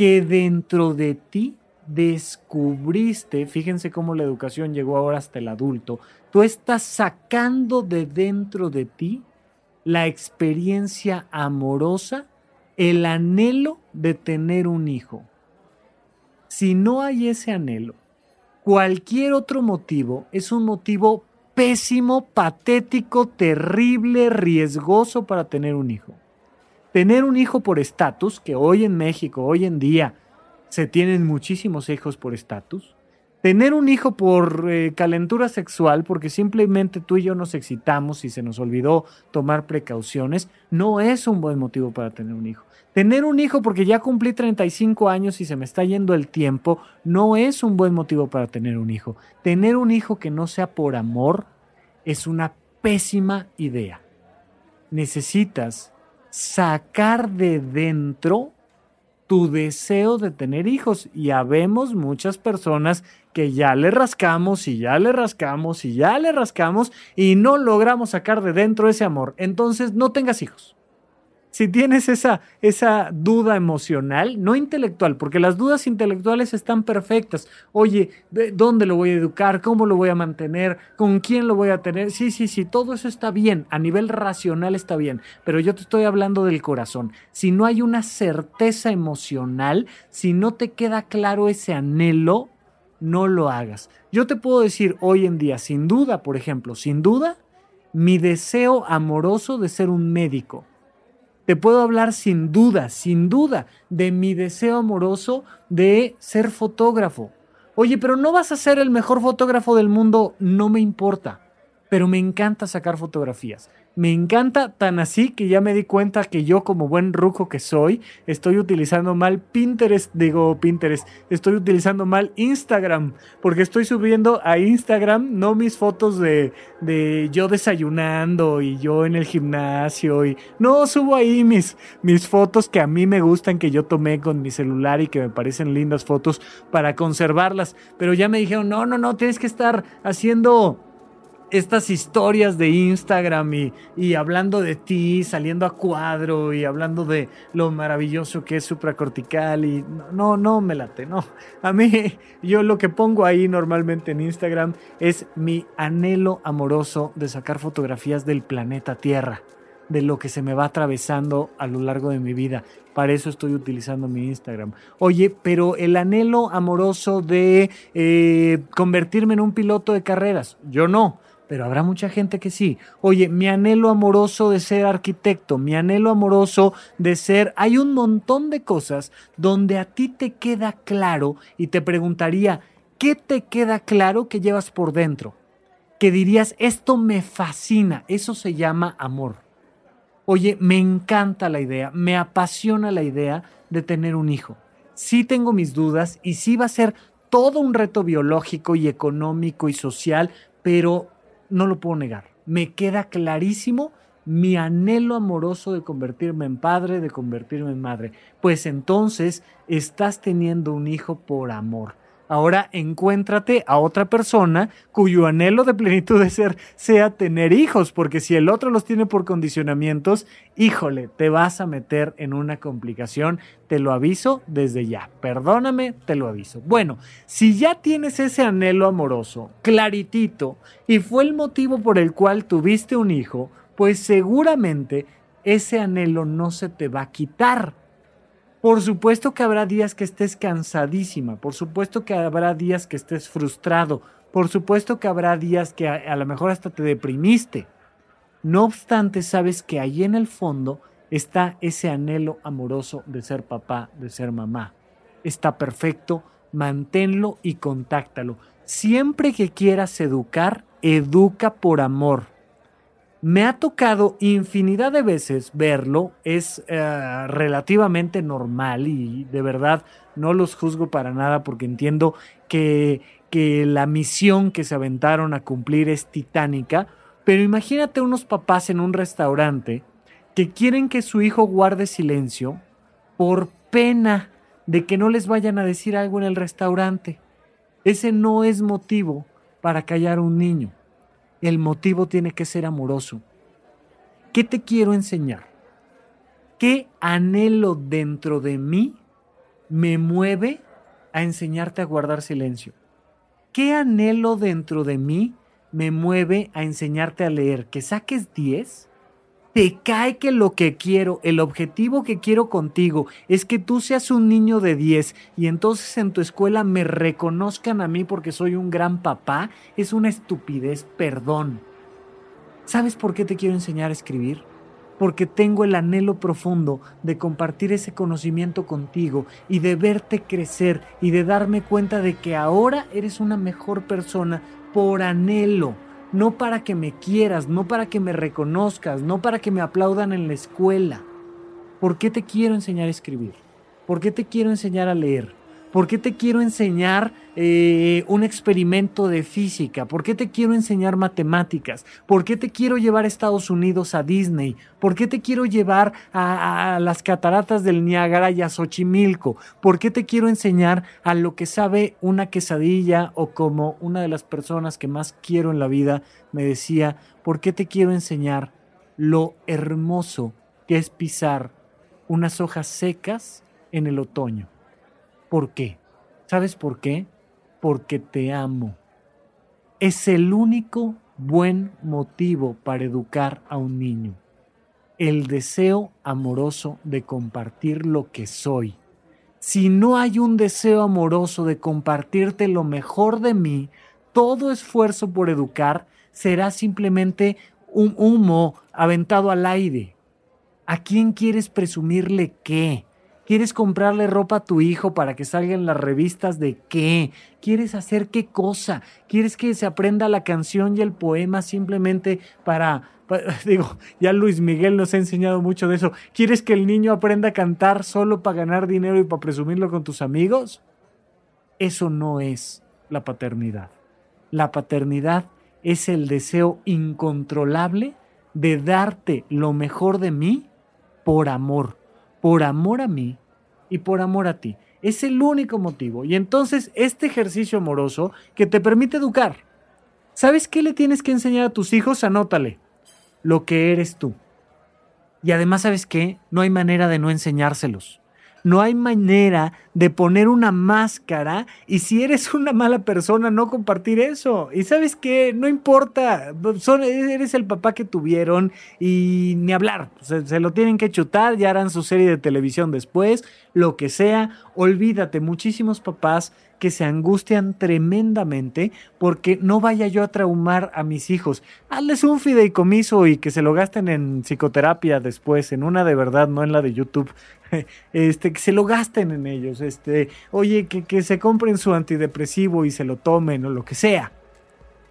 que dentro de ti descubriste, fíjense cómo la educación llegó ahora hasta el adulto, tú estás sacando de dentro de ti la experiencia amorosa, el anhelo de tener un hijo. Si no hay ese anhelo, cualquier otro motivo es un motivo pésimo, patético, terrible, riesgoso para tener un hijo. Tener un hijo por estatus, que hoy en México, hoy en día, se tienen muchísimos hijos por estatus. Tener un hijo por eh, calentura sexual, porque simplemente tú y yo nos excitamos y se nos olvidó tomar precauciones, no es un buen motivo para tener un hijo. Tener un hijo porque ya cumplí 35 años y se me está yendo el tiempo, no es un buen motivo para tener un hijo. Tener un hijo que no sea por amor es una pésima idea. Necesitas sacar de dentro tu deseo de tener hijos. Y habemos muchas personas que ya le rascamos y ya le rascamos y ya le rascamos y no logramos sacar de dentro ese amor. Entonces no tengas hijos si tienes esa, esa duda emocional, no intelectual, porque las dudas intelectuales están perfectas. Oye, ¿dónde lo voy a educar? ¿Cómo lo voy a mantener? ¿Con quién lo voy a tener? Sí, sí, sí, todo eso está bien, a nivel racional está bien, pero yo te estoy hablando del corazón. Si no hay una certeza emocional, si no te queda claro ese anhelo, no lo hagas. Yo te puedo decir hoy en día, sin duda, por ejemplo, sin duda, mi deseo amoroso de ser un médico te puedo hablar sin duda, sin duda, de mi deseo amoroso de ser fotógrafo. Oye, pero no vas a ser el mejor fotógrafo del mundo, no me importa, pero me encanta sacar fotografías. Me encanta tan así que ya me di cuenta que yo como buen ruco que soy, estoy utilizando mal Pinterest, digo Pinterest, estoy utilizando mal Instagram, porque estoy subiendo a Instagram no mis fotos de, de yo desayunando y yo en el gimnasio y no subo ahí mis, mis fotos que a mí me gustan, que yo tomé con mi celular y que me parecen lindas fotos para conservarlas, pero ya me dijeron, no, no, no, tienes que estar haciendo estas historias de Instagram y, hablando de ti, saliendo a cuadro y hablando de lo maravilloso que es supracortical y no, no me late, no. A mí, yo lo que pongo ahí normalmente en Instagram es mi anhelo amoroso de sacar fotografías del planeta Tierra, de lo que se me va atravesando a lo largo de mi vida. Para eso estoy utilizando mi Instagram. Oye, pero el anhelo amoroso de eh, convertirme en un piloto de carreras, yo no pero habrá mucha gente que sí. Oye, mi anhelo amoroso de ser arquitecto, mi anhelo amoroso de ser... Hay un montón de cosas donde a ti te queda claro y te preguntaría, ¿qué te queda claro que llevas por dentro? Que dirías, esto me fascina, eso se llama amor. Oye, me encanta la idea, me apasiona la idea de tener un hijo. Sí tengo mis dudas y sí va a ser todo un reto biológico y económico y social, pero no lo puedo negar. Me queda clarísimo mi anhelo amoroso de convertirme en padre, de convertirme en madre. Pues entonces estás teniendo un hijo por amor. Ahora encuéntrate a otra persona cuyo anhelo de plenitud de ser sea tener hijos, porque si el otro los tiene por condicionamientos, híjole, te vas a meter en una complicación, te lo aviso desde ya. Perdóname, te lo aviso. Bueno, si ya tienes ese anhelo amoroso claritito y fue el motivo por el cual tuviste un hijo, pues seguramente ese anhelo no se te va a quitar por supuesto que habrá días que estés cansadísima, por supuesto que habrá días que estés frustrado, por supuesto que habrá días que a, lo mejor hasta te deprimiste. No obstante, sabes que ahí en el fondo está ese anhelo amoroso de ser papá, de ser mamá. Está perfecto, manténlo y contáctalo. Siempre que quieras educar, educa por amor. Me ha tocado infinidad de veces verlo, es eh, relativamente normal y de verdad no los juzgo para nada porque entiendo que, que la misión que se aventaron a cumplir es titánica, pero imagínate unos papás en un restaurante que quieren que su hijo guarde silencio por pena de que no les vayan a decir algo en el restaurante. Ese no es motivo para callar a un niño el motivo tiene que ser amoroso. ¿Qué te quiero enseñar? ¿Qué anhelo dentro de mí me mueve a enseñarte a guardar silencio? ¿Qué anhelo dentro de mí me mueve a enseñarte a leer? ¿Que saques 10? Te cae que lo que quiero, el objetivo que quiero contigo es que tú seas un niño de 10 y entonces en tu escuela me reconozcan a mí porque soy un gran papá, es una estupidez, perdón. ¿Sabes por qué te quiero enseñar a escribir? Porque tengo el anhelo profundo de compartir ese conocimiento contigo y de verte crecer y de darme cuenta de que ahora eres una mejor persona por anhelo no para que me quieras, no para que me reconozcas, no para que me aplaudan en la escuela. ¿Por qué te quiero enseñar a escribir? ¿Por qué te quiero enseñar a leer? ¿Por qué te quiero enseñar eh, un experimento de física? ¿Por qué te quiero enseñar matemáticas? ¿Por qué te quiero llevar a Estados Unidos a Disney? ¿Por qué te quiero llevar a, a las cataratas del Niágara y a Xochimilco? ¿Por qué te quiero enseñar a lo que sabe una quesadilla o como una de las personas que más quiero en la vida me decía, ¿por qué te quiero enseñar lo hermoso que es pisar unas hojas secas en el otoño? ¿Por qué? ¿Sabes por qué? Porque te amo. Es el único buen motivo para educar a un niño. El deseo amoroso de compartir lo que soy. Si no hay un deseo amoroso de compartirte lo mejor de mí, todo esfuerzo por educar será simplemente un humo aventado al aire. ¿A quién quieres presumirle qué? ¿Quieres comprarle ropa a tu hijo para que salga en las revistas de qué? ¿Quieres hacer qué cosa? ¿Quieres que se aprenda la canción y el poema simplemente para, para, digo, ya Luis Miguel nos ha enseñado mucho de eso. ¿Quieres que el niño aprenda a cantar solo para ganar dinero y para presumirlo con tus amigos? Eso no es la paternidad. La paternidad es el deseo incontrolable de darte lo mejor de mí por amor por amor a mí y por amor a ti. Es el único motivo. Y entonces este ejercicio amoroso que te permite educar. ¿Sabes qué le tienes que enseñar a tus hijos? Anótale. Lo que eres tú. Y además, ¿sabes qué? No hay manera de no enseñárselos. No hay manera de poner una máscara y si eres una mala persona no compartir eso. Y sabes qué, no importa, Son, eres el papá que tuvieron y ni hablar, se, se lo tienen que chutar, ya harán su serie de televisión después, lo que sea. Olvídate, muchísimos papás que se angustian tremendamente porque no vaya yo a traumar a mis hijos. Hazles un fideicomiso y que se lo gasten en psicoterapia después, en una de verdad, no en la de YouTube. Este, que se lo gasten en ellos. Este, oye, que, que se compren su antidepresivo y se lo tomen o lo que sea.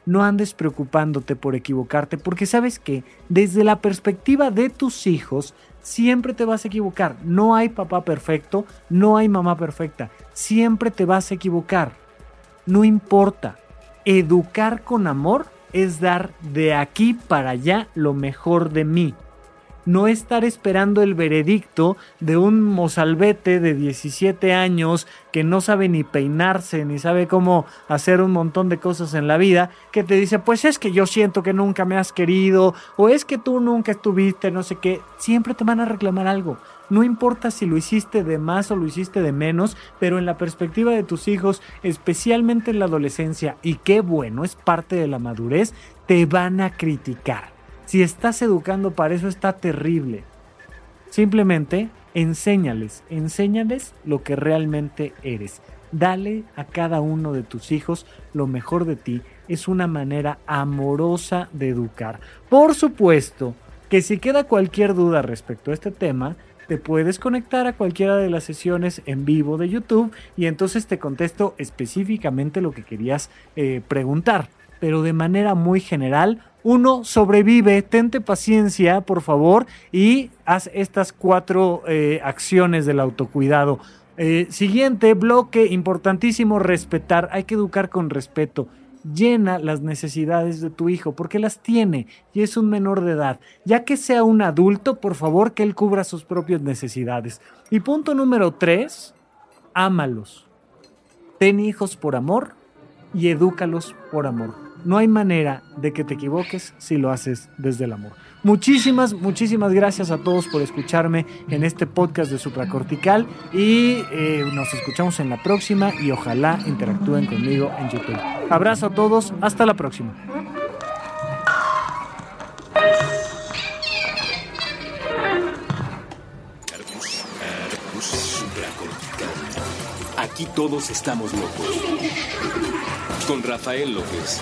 No andes preocupándote por equivocarte, porque sabes que desde la perspectiva de tus hijos, siempre te vas a equivocar. No hay papá perfecto, no hay mamá perfecta. Siempre te vas a equivocar. No importa. Educar con amor es dar de aquí para allá lo mejor de mí. No estar esperando el veredicto de un mozalbete de 17 años que no sabe ni peinarse, ni sabe cómo hacer un montón de cosas en la vida, que te dice, pues es que yo siento que nunca me has querido, o es que tú nunca estuviste, no sé qué, siempre te van a reclamar algo. No importa si lo hiciste de más o lo hiciste de menos, pero en la perspectiva de tus hijos, especialmente en la adolescencia, y qué bueno, es parte de la madurez, te van a criticar. Si estás educando para eso está terrible. Simplemente enséñales, enséñales lo que realmente eres. Dale a cada uno de tus hijos lo mejor de ti. Es una manera amorosa de educar. Por supuesto que si queda cualquier duda respecto a este tema, te puedes conectar a cualquiera de las sesiones en vivo de YouTube y entonces te contesto específicamente lo que querías eh, preguntar. Pero de manera muy general, uno, sobrevive, tente paciencia, por favor, y haz estas cuatro eh, acciones del autocuidado. Eh, siguiente bloque, importantísimo, respetar. Hay que educar con respeto. Llena las necesidades de tu hijo, porque las tiene y es un menor de edad. Ya que sea un adulto, por favor, que él cubra sus propias necesidades. Y punto número tres, ámalos. Ten hijos por amor y edúcalos por amor. No hay manera de que te equivoques si lo haces desde el amor. Muchísimas, muchísimas gracias a todos por escucharme en este podcast de Supracortical y eh, nos escuchamos en la próxima y ojalá interactúen conmigo en YouTube. Abrazo a todos, hasta la próxima. Aquí todos estamos locos. Con Rafael López.